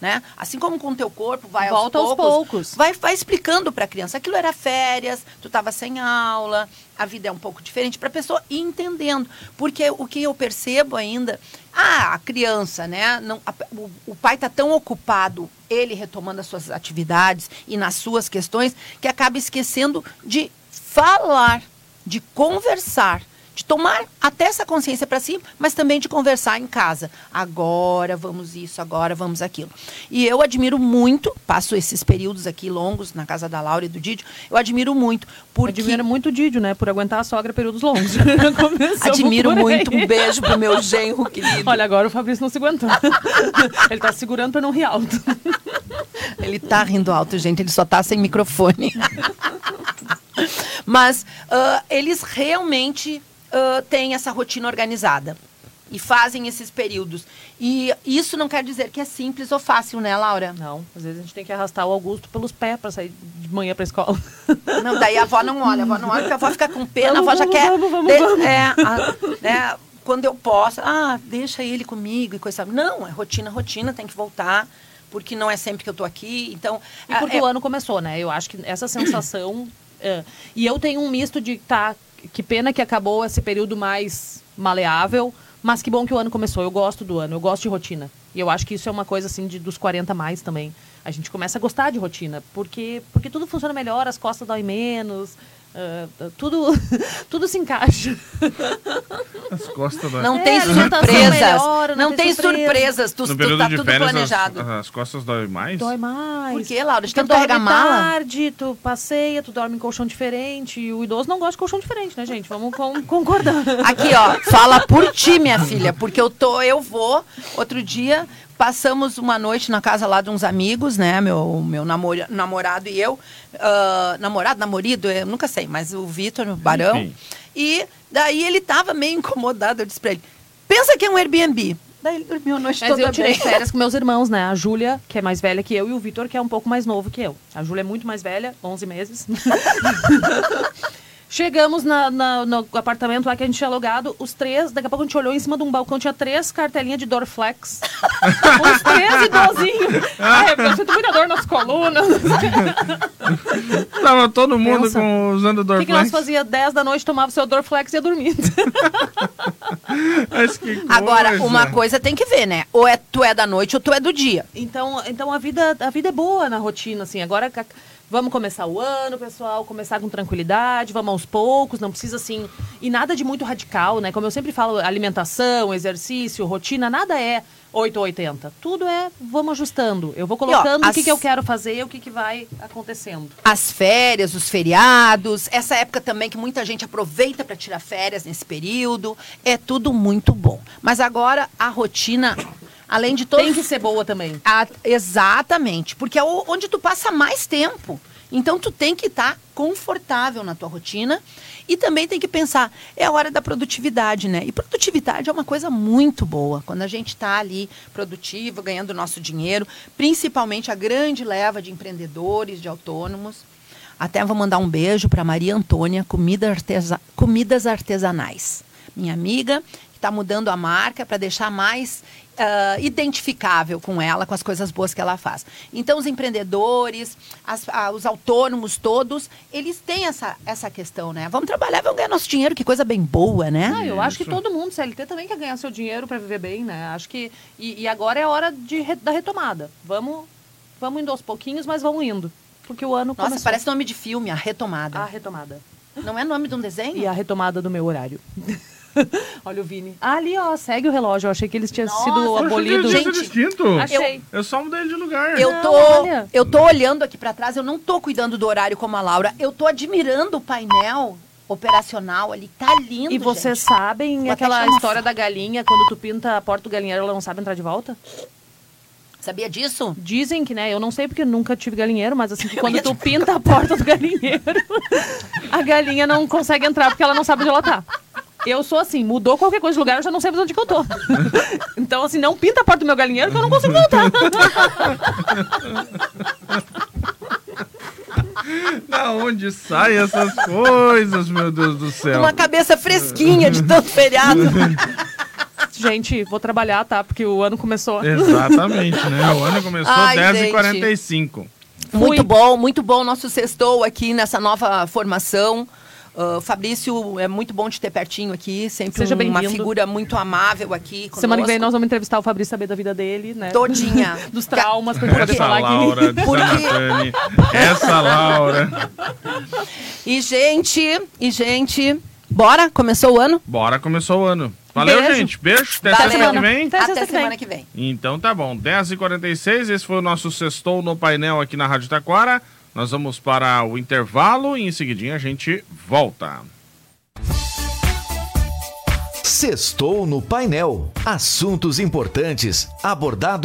Speaker 2: Né? Assim como com o teu corpo, vai
Speaker 3: Volta
Speaker 2: aos
Speaker 3: aos
Speaker 2: poucos,
Speaker 3: poucos.
Speaker 2: vai, vai explicando para a criança. Aquilo era férias, tu estava sem aula, a vida é um pouco diferente para a pessoa ir entendendo. Porque o que eu percebo ainda, ah, a criança, né? Não, a- o, o pai está tão ocupado, ele retomando as suas atividades e nas suas questões, que acaba esquecendo de falar, de conversar, de tomar até essa consciência para si, mas também de conversar em casa. Agora vamos isso, agora vamos aquilo. E eu admiro muito, passo esses períodos aqui longos na casa da Laura e do Didio, eu admiro muito, porque
Speaker 3: Admiro muito o Didio, né? Por aguentar a sogra períodos longos. <laughs>
Speaker 2: Admiro muito. Um beijo pro meu genro querido.
Speaker 3: Olha, agora o Fabrício não se aguentou. <laughs> Ele tá segurando pra não rir alto. <laughs>
Speaker 2: Ele tá rindo alto, gente, ele só tá sem microfone. Mas ah, eles realmente ah, têm essa rotina organizada e fazem esses períodos. E isso não quer dizer que é simples ou fácil, né, Laura?
Speaker 3: Não, às vezes a gente tem que arrastar o Augusto pelos pés pra sair de manhã pra escola. <laughs>
Speaker 2: Não, daí a avó não olha, a avó não olha, porque a avó fica com pena, a
Speaker 3: Vamos,
Speaker 2: avó já
Speaker 3: vamos,
Speaker 2: quer.
Speaker 3: vamos, vamos,
Speaker 2: de-
Speaker 3: vamos.
Speaker 2: É, a- né, quando eu posso, ah, deixa ele comigo e coisa. Não, é rotina, rotina, tem que voltar, porque não é sempre que eu tô aqui. Então,
Speaker 3: E porque
Speaker 2: é,
Speaker 3: o ano começou, né? Eu acho que essa sensação. é, <clears throat> e eu tenho um misto de tá. Que pena que acabou esse período mais maleável, mas que bom que o ano começou. Eu gosto do ano, eu gosto de rotina. E eu acho que isso é uma coisa assim de, dos 40 a mais também. A gente começa a gostar de rotina, porque, porque tudo funciona melhor, as costas doem menos. Ah, tudo, <laughs> tudo se encaixa.
Speaker 1: As costas da...
Speaker 2: Não
Speaker 3: É,
Speaker 2: tem surpresas.
Speaker 3: melhora,
Speaker 2: não,
Speaker 3: não
Speaker 2: tem
Speaker 3: tem surpresa.
Speaker 2: surpresas. Tu,
Speaker 1: No
Speaker 2: tu tá tudo
Speaker 1: férias, as,
Speaker 2: planejado.
Speaker 1: as costas doem mais?
Speaker 3: Dói mais.
Speaker 2: Por que, Laura? De
Speaker 3: Porque
Speaker 2: tanto carregar
Speaker 3: dorme
Speaker 2: mala?
Speaker 3: tarde, tu passeia, tu dorme em colchão diferente. E o idoso não gosta de colchão diferente, né, gente? Vamos com- concordar.
Speaker 2: Aqui, ó, fala por ti, minha filha, porque eu tô, eu vou. Outro dia passamos uma noite na casa lá de uns amigos, né? Meu, meu namora- namorado e eu. ah, namorado, namorido, eu nunca sei, mas o Vitor, o Barão.
Speaker 1: Enfim.
Speaker 2: E daí ele tava meio incomodado. Eu disse pra ele: pensa que é um Airbnb. Daí ele dormiu a noite
Speaker 3: Mas
Speaker 2: toda
Speaker 3: eu tirei
Speaker 2: bem.
Speaker 3: férias com meus <laughs> irmãos, né? A Júlia, que é mais velha que eu, e o Vitor, que é um pouco mais novo que eu. A Júlia é muito mais velha, 11 meses. <laughs> Chegamos na- na- no apartamento lá que a gente tinha alugado, os três, daqui a pouco a gente olhou em cima de um balcão, tinha três cartelinhas de Dorflex. <laughs> os três idosinhos. Ai, eu sinto muita dor nas colunas. <laughs>
Speaker 1: Tava todo mundo
Speaker 3: Pensa.
Speaker 1: com, usando
Speaker 3: O que, que nós
Speaker 1: Dorflex.
Speaker 3: fazia? 10 da noite, tomava o seu Dorflex e ia <laughs>
Speaker 1: que
Speaker 2: Agora, uma coisa tem que ver, né? Ou é tu é da noite ou tu é do dia.
Speaker 3: Então, então a vida, a vida é boa na rotina, assim. Agora vamos começar o ano, pessoal, começar com tranquilidade, vamos aos poucos, não precisa assim. E nada de muito radical, né? Como eu sempre falo, alimentação, exercício, rotina, nada é 8 ou 80. Tudo é vamos ajustando. Eu vou colocando o que,
Speaker 2: as-
Speaker 3: que eu quero fazer e o que, que vai acontecendo.
Speaker 2: as férias, os feriados, essa época também que muita gente aproveita para tirar férias nesse período, é tudo muito bom. Mas agora a rotina, além de todo
Speaker 3: Tem que ser boa também.
Speaker 2: a- exatamente, porque é onde tu passa mais tempo. Então tu tem que estar confortável na tua rotina e também tem que pensar, é a hora da produtividade, né? E produtividade é uma coisa muito boa. Quando a gente está ali produtivo, ganhando nosso dinheiro, principalmente a grande leva de empreendedores, de autônomos. Até vou mandar um beijo para Maria Antônia, comida artesa- Comidas Artesanais. Minha amiga, que está mudando a marca para deixar mais ah, identificável com ela, com as coisas boas que ela faz. Então, os empreendedores, as- ah, os autônomos todos, eles têm essa, essa questão, né? Vamos trabalhar, vamos ganhar nosso dinheiro, que coisa bem boa, né?
Speaker 3: Ah, eu acho que
Speaker 1: Isso.
Speaker 3: todo mundo, CLT, também quer ganhar seu dinheiro para viver bem, né? Acho que. E, e agora é a hora de, da retomada. Vamos, vamos indo aos pouquinhos, mas vamos indo. Porque o ano
Speaker 2: Nossa,
Speaker 3: começou.
Speaker 2: parece nome de filme, A Retomada.
Speaker 3: A retomada.
Speaker 2: Não é nome de um desenho?
Speaker 3: E a retomada do meu horário. <laughs> <laughs> Olha o Vini. Ah, ali, ó, segue o relógio. Eu achei que eles tinham
Speaker 2: Nossa,
Speaker 3: sido abolidos.
Speaker 2: Gente,
Speaker 1: distinto.
Speaker 3: Achei.
Speaker 1: Eu só mudei de lugar.
Speaker 2: Eu
Speaker 3: Não,
Speaker 2: tô,
Speaker 3: olha.
Speaker 2: eu tô olhando aqui pra trás, eu não tô cuidando do horário como a Laura. Eu tô admirando o painel operacional ali. Tá lindo,
Speaker 3: E vocês
Speaker 2: gente.
Speaker 3: sabem
Speaker 2: Vou
Speaker 3: aquela história da galinha, quando tu pinta a porta do galinheiro, ela não sabe entrar de volta?
Speaker 2: Sabia disso?
Speaker 3: Dizem que, né? Eu não sei porque nunca tive galinheiro, mas assim, que <laughs> quando tu pinta a porta do galinheiro, <laughs> a galinha não consegue entrar porque ela não sabe onde ela tá. Eu sou assim, mudou qualquer coisa de lugar, eu já não sei mais onde que eu tô. <laughs> Então, assim, não pinta a porta do meu galinheiro que eu não consigo voltar. <laughs>
Speaker 1: Da onde saem essas coisas, meu Deus do céu?
Speaker 2: Uma cabeça fresquinha de tanto feriado. <laughs>
Speaker 3: Gente, vou trabalhar, tá? Porque o ano começou.
Speaker 1: Exatamente, né? O ano começou
Speaker 2: Ai,
Speaker 1: 10h45.
Speaker 2: Muito
Speaker 3: Fui.
Speaker 2: bom, muito bom nosso sextou aqui nessa nova formação. Ah, Fabrício, é muito bom te ter pertinho aqui, sempre
Speaker 3: Seja
Speaker 2: um, uma figura muito amável aqui. Conosco.
Speaker 3: Semana que vem nós vamos entrevistar o Fabrício saber da vida dele, né?
Speaker 2: Todinha. <laughs>
Speaker 3: Dos traumas, pra gente poder falar
Speaker 1: Laura, aqui.
Speaker 2: Porque...
Speaker 1: Essa Laura.
Speaker 2: E, gente, e, gente, bora? Começou o ano?
Speaker 1: Bora, começou o ano. Valeu,
Speaker 3: Beijo.
Speaker 1: gente. Beijo. Até
Speaker 2: Valeu.
Speaker 1: semana que vem.
Speaker 3: Até,
Speaker 2: Até semana,
Speaker 3: semana
Speaker 2: que vem.
Speaker 1: Então tá bom. 10h46, esse foi o nosso sextou no painel aqui na Rádio Taquara. Nós vamos para o intervalo e em seguidinha a gente volta.
Speaker 4: Sextou no painel. Assuntos importantes abordados